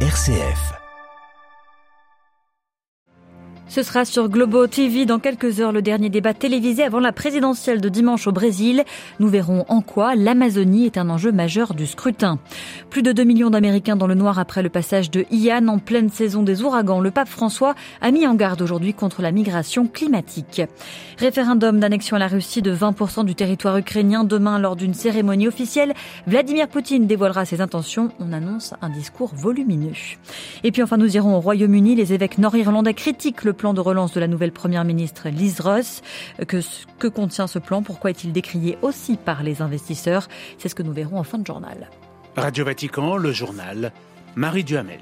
RCF. Ce sera sur Globo TV dans quelques heures le dernier débat télévisé avant la présidentielle de dimanche au Brésil. Nous verrons en quoi l'Amazonie est un enjeu majeur du scrutin. Plus de 2 millions d'Américains dans le noir après le passage de Ian en pleine saison des ouragans. Le pape François a mis en garde aujourd'hui contre la migration climatique. Référendum d'annexion à la Russie de 20% du territoire ukrainien demain lors d'une cérémonie officielle. Vladimir Poutine dévoilera ses intentions. On annonce un discours volumineux. Et puis enfin nous irons au Royaume-Uni. Les évêques nord-irlandais critiquent le plan de relance de la nouvelle première ministre Liz Ross. Que, que contient ce plan? Pourquoi est-il décrié aussi par les investisseurs? C'est ce que nous verrons en fin de journal. Radio Vatican, le journal, Marie Duhamel.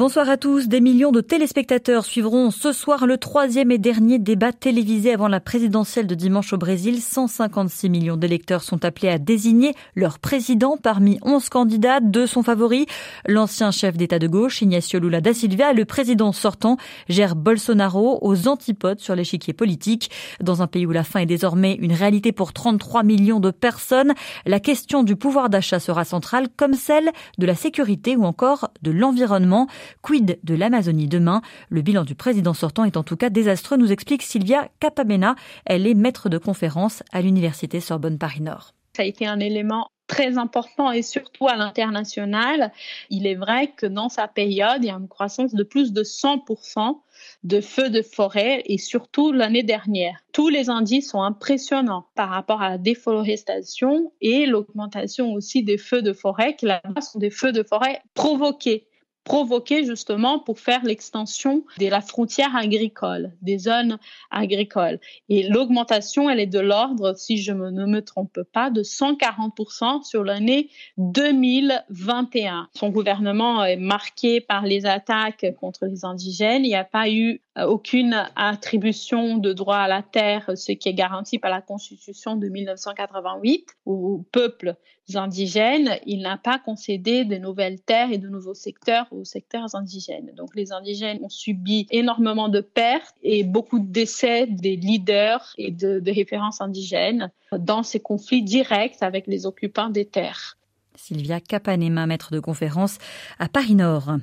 Bonsoir à tous. Des millions de téléspectateurs suivront ce soir le troisième et dernier débat télévisé avant la présidentielle de dimanche au Brésil. 156 millions d'électeurs sont appelés à désigner leur président parmi 11 candidats. Deux sont favoris. L'ancien chef d'État de gauche, Ignacio Lula da Silva, le président sortant, Jair Bolsonaro, aux antipodes sur l'échiquier politique. Dans un pays où la faim est désormais une réalité pour 33 millions de personnes, la question du pouvoir d'achat sera centrale comme celle de la sécurité ou encore de l'environnement. Quid de l'Amazonie demain? Le bilan du président sortant est en tout cas désastreux, nous explique Sylvia Capamena. Elle est maître de conférence à l'Université Sorbonne Paris-Nord. Ça a été un élément très important et surtout à l'international. Il est vrai que dans sa période, il y a une croissance de plus de 100% de feux de forêt et surtout l'année dernière. Tous les indices sont impressionnants par rapport à la déforestation et l'augmentation aussi des feux de forêt qui sont des feux de forêt provoqués provoqué justement pour faire l'extension de la frontière agricole, des zones agricoles. Et l'augmentation, elle est de l'ordre, si je ne me trompe pas, de 140% sur l'année 2021. Son gouvernement est marqué par les attaques contre les indigènes. Il n'y a pas eu euh, aucune attribution de droit à la terre, ce qui est garanti par la Constitution de 1988 au peuple indigènes, il n'a pas concédé de nouvelles terres et de nouveaux secteurs secteurs indigènes. Donc les indigènes ont subi énormément de pertes et beaucoup de décès des leaders et de, de références indigènes dans ces conflits directs avec les occupants des terres. Sylvia Capanema, maître de conférence à Paris-Nord.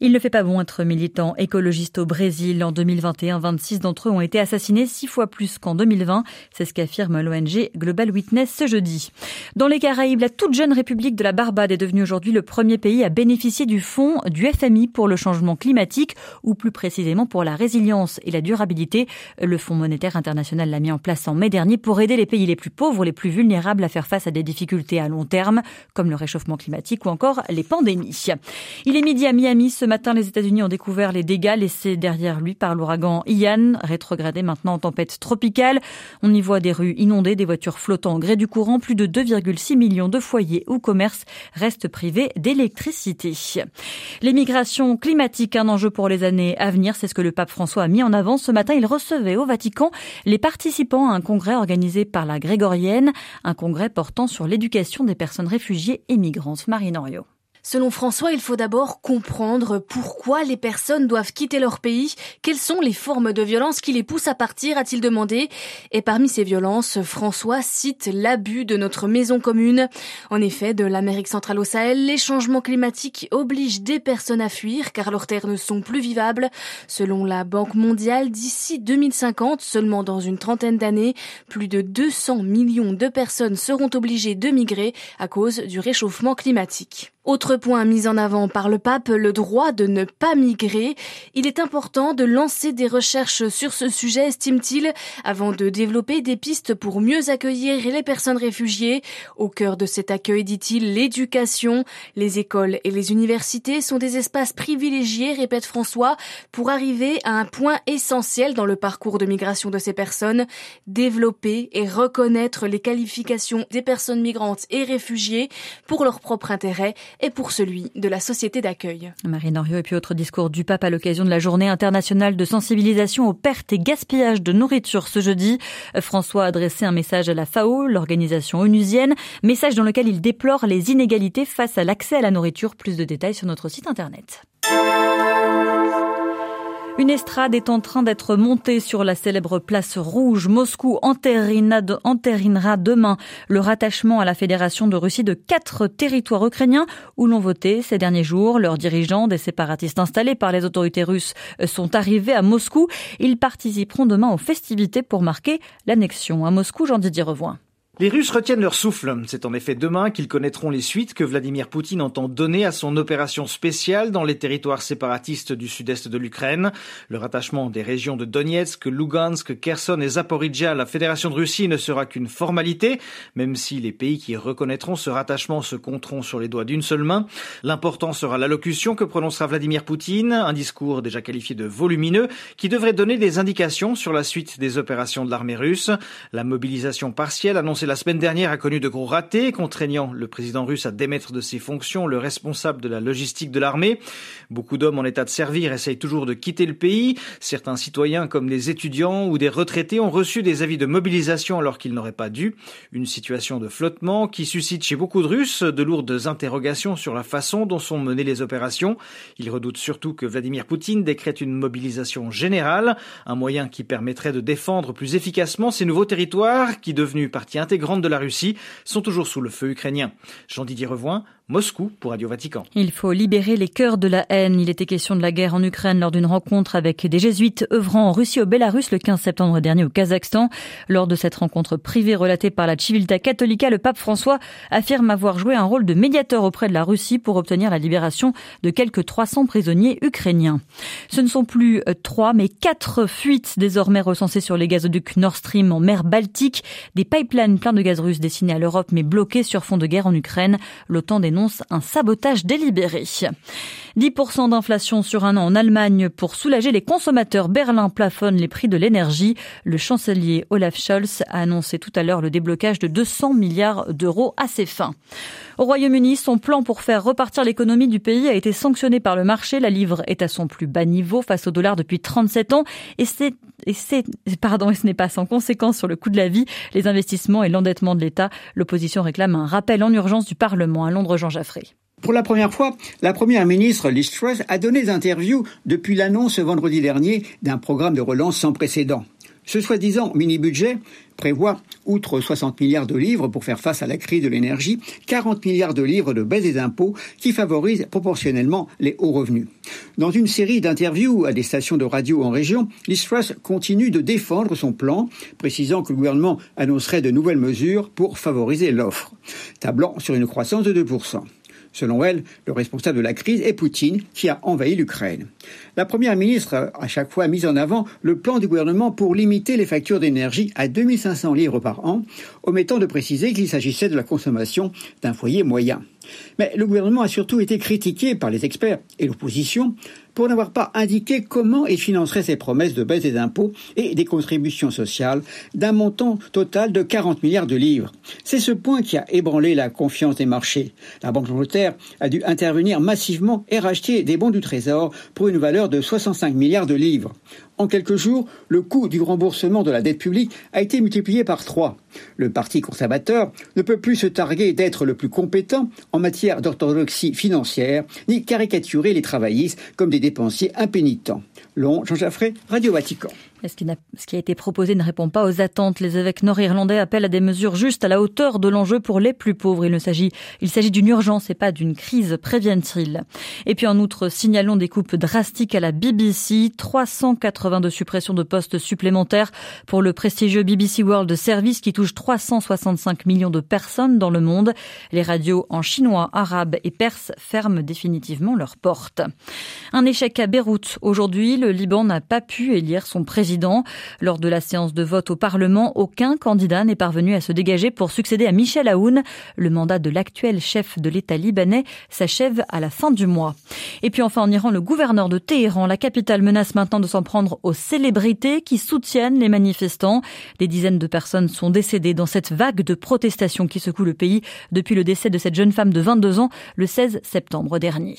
Il ne fait pas bon être militant écologiste au Brésil. En 2021, 26 d'entre eux ont été assassinés six fois plus qu'en 2020. C'est ce qu'affirme l'ONG Global Witness ce jeudi. Dans les Caraïbes, la toute jeune République de la Barbade est devenue aujourd'hui le premier pays à bénéficier du fonds du FMI pour le changement climatique, ou plus précisément pour la résilience et la durabilité. Le Fonds monétaire international l'a mis en place en mai dernier pour aider les pays les plus pauvres, les plus vulnérables à faire face à des difficultés à long terme, comme le réchauffement climatique ou encore les pandémies. Il est midi à Miami. Ce matin, les États-Unis ont découvert les dégâts laissés derrière lui par l'ouragan Ian, rétrogradé maintenant en tempête tropicale. On y voit des rues inondées, des voitures flottant au gré du courant. Plus de 2,6 millions de foyers ou commerces restent privés d'électricité. L'émigration climatique, un enjeu pour les années à venir, c'est ce que le pape François a mis en avant. Ce matin, il recevait au Vatican les participants à un congrès organisé par la Grégorienne, un congrès portant sur l'éducation des personnes réfugiées migrante Marine Orio. Selon François, il faut d'abord comprendre pourquoi les personnes doivent quitter leur pays, quelles sont les formes de violence qui les poussent à partir, a-t-il demandé. Et parmi ces violences, François cite l'abus de notre maison commune. En effet, de l'Amérique centrale au Sahel, les changements climatiques obligent des personnes à fuir car leurs terres ne sont plus vivables. Selon la Banque mondiale, d'ici 2050, seulement dans une trentaine d'années, plus de 200 millions de personnes seront obligées de migrer à cause du réchauffement climatique. Autre point mis en avant par le pape, le droit de ne pas migrer. Il est important de lancer des recherches sur ce sujet, estime-t-il, avant de développer des pistes pour mieux accueillir les personnes réfugiées. Au cœur de cet accueil, dit-il, l'éducation. Les écoles et les universités sont des espaces privilégiés, répète François, pour arriver à un point essentiel dans le parcours de migration de ces personnes, développer et reconnaître les qualifications des personnes migrantes et réfugiées pour leur propre intérêt et pour celui de la société d'accueil. Marie Norio et puis autre discours du pape à l'occasion de la journée internationale de sensibilisation aux pertes et gaspillages de nourriture ce jeudi. François a adressé un message à la FAO, l'organisation onusienne, message dans lequel il déplore les inégalités face à l'accès à la nourriture. Plus de détails sur notre site internet. Une estrade est en train d'être montée sur la célèbre place rouge. Moscou entérinera demain le rattachement à la Fédération de Russie de quatre territoires ukrainiens où l'on voté ces derniers jours. Leurs dirigeants, des séparatistes installés par les autorités russes, sont arrivés à Moscou. Ils participeront demain aux festivités pour marquer l'annexion. À Moscou, Jean-Didier Revoin. Les Russes retiennent leur souffle. C'est en effet demain qu'ils connaîtront les suites que Vladimir Poutine entend donner à son opération spéciale dans les territoires séparatistes du sud-est de l'Ukraine. Le rattachement des régions de Donetsk, Lugansk, Kherson et Zaporizhia à la Fédération de Russie ne sera qu'une formalité, même si les pays qui reconnaîtront ce rattachement se compteront sur les doigts d'une seule main. L'important sera l'allocution que prononcera Vladimir Poutine, un discours déjà qualifié de volumineux qui devrait donner des indications sur la suite des opérations de l'armée russe. La mobilisation partielle annoncée la semaine dernière a connu de gros ratés, contraignant le président russe à démettre de ses fonctions le responsable de la logistique de l'armée. Beaucoup d'hommes en état de servir essayent toujours de quitter le pays. Certains citoyens, comme les étudiants ou des retraités, ont reçu des avis de mobilisation alors qu'ils n'auraient pas dû. Une situation de flottement qui suscite chez beaucoup de Russes de lourdes interrogations sur la façon dont sont menées les opérations. Ils redoutent surtout que Vladimir Poutine décrète une mobilisation générale, un moyen qui permettrait de défendre plus efficacement ces nouveaux territoires qui, devenus partie intégrante grandes de la Russie sont toujours sous le feu ukrainien. Jean-Didier Revoin, Moscou pour Radio Vatican. Il faut libérer les cœurs de la haine. Il était question de la guerre en Ukraine lors d'une rencontre avec des jésuites œuvrant en Russie au Bélarus le 15 septembre dernier au Kazakhstan. Lors de cette rencontre privée relatée par la Civilta Catholica, le pape François affirme avoir joué un rôle de médiateur auprès de la Russie pour obtenir la libération de quelques 300 prisonniers ukrainiens. Ce ne sont plus euh, trois, mais quatre fuites désormais recensées sur les gazoducs Nord Stream en mer Baltique. Des pipelines pleins de gaz russe destinés à l'Europe mais bloqués sur fond de guerre en Ukraine. L'OTAN des un sabotage délibéré. 10% d'inflation sur un an en Allemagne pour soulager les consommateurs. Berlin plafonne les prix de l'énergie. Le chancelier Olaf Scholz a annoncé tout à l'heure le déblocage de 200 milliards d'euros à ses fins. Au Royaume-Uni, son plan pour faire repartir l'économie du pays a été sanctionné par le marché. La livre est à son plus bas niveau face au dollar depuis 37 ans et c'est pardon et ce n'est pas sans conséquence sur le coût de la vie, les investissements et l'endettement de l'État. L'opposition réclame un rappel en urgence du Parlement à Londres Jean. Pour la première fois, la première ministre Liz Truss a donné des interviews depuis l'annonce vendredi dernier d'un programme de relance sans précédent. Ce soi-disant mini-budget prévoit, outre 60 milliards de livres pour faire face à la crise de l'énergie, 40 milliards de livres de baisse des impôts qui favorisent proportionnellement les hauts revenus. Dans une série d'interviews à des stations de radio en région, Liz Truss continue de défendre son plan, précisant que le gouvernement annoncerait de nouvelles mesures pour favoriser l'offre, tablant sur une croissance de 2%. Selon elle, le responsable de la crise est Poutine, qui a envahi l'Ukraine. La première ministre a à chaque fois mis en avant le plan du gouvernement pour limiter les factures d'énergie à 2500 livres par an, omettant de préciser qu'il s'agissait de la consommation d'un foyer moyen. Mais le gouvernement a surtout été critiqué par les experts et l'opposition pour n'avoir pas indiqué comment il financerait ses promesses de baisse des impôts et des contributions sociales d'un montant total de 40 milliards de livres. C'est ce point qui a ébranlé la confiance des marchés. La Banque d'Angleterre a dû intervenir massivement et racheter des bons du Trésor pour une valeur de 65 milliards de livres. En quelques jours, le coût du remboursement de la dette publique a été multiplié par trois. Le Parti conservateur ne peut plus se targuer d'être le plus compétent en matière d'orthodoxie financière, ni caricaturer les travaillistes comme des dépensiers impénitents. Long, Jean Jaffré, Radio Vatican. Ce qui, ce qui, a été proposé ne répond pas aux attentes. Les évêques nord-irlandais appellent à des mesures justes à la hauteur de l'enjeu pour les plus pauvres. Il ne s'agit, il s'agit d'une urgence et pas d'une crise, préviennent-ils. Et puis en outre, signalons des coupes drastiques à la BBC. 382 suppressions de postes supplémentaires pour le prestigieux BBC World Service qui touche 365 millions de personnes dans le monde. Les radios en chinois, arabe et perse ferment définitivement leurs portes. Un échec à Beyrouth. Aujourd'hui, le Liban n'a pas pu élire son président lors de la séance de vote au Parlement, aucun candidat n'est parvenu à se dégager pour succéder à Michel Aoun. Le mandat de l'actuel chef de l'État libanais s'achève à la fin du mois. Et puis enfin en Iran, le gouverneur de Téhéran, la capitale, menace maintenant de s'en prendre aux célébrités qui soutiennent les manifestants. Des dizaines de personnes sont décédées dans cette vague de protestations qui secoue le pays depuis le décès de cette jeune femme de 22 ans le 16 septembre dernier.